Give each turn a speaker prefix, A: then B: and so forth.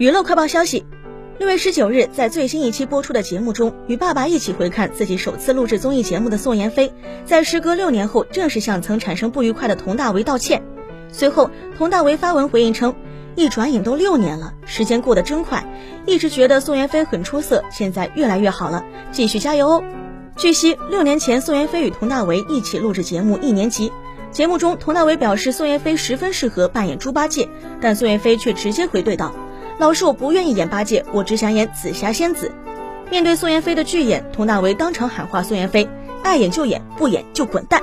A: 娱乐快报消息，六月十九日，在最新一期播出的节目中，与爸爸一起回看自己首次录制综艺节目的宋妍霏，在时隔六年后，正式向曾产生不愉快的佟大为道歉。随后，佟大为发文回应称：“一转眼都六年了，时间过得真快。一直觉得宋妍霏很出色，现在越来越好了，继续加油哦。”据悉，六年前宋妍霏与佟大为一起录制节目《一年级》，节目中佟大为表示宋妍霏十分适合扮演猪八戒，但宋妍霏却直接回怼道。老师，我不愿意演八戒，我只想演紫霞仙子。面对宋妍霏的拒演，佟大为当场喊话宋妍霏：“爱演就演，不演就滚蛋。”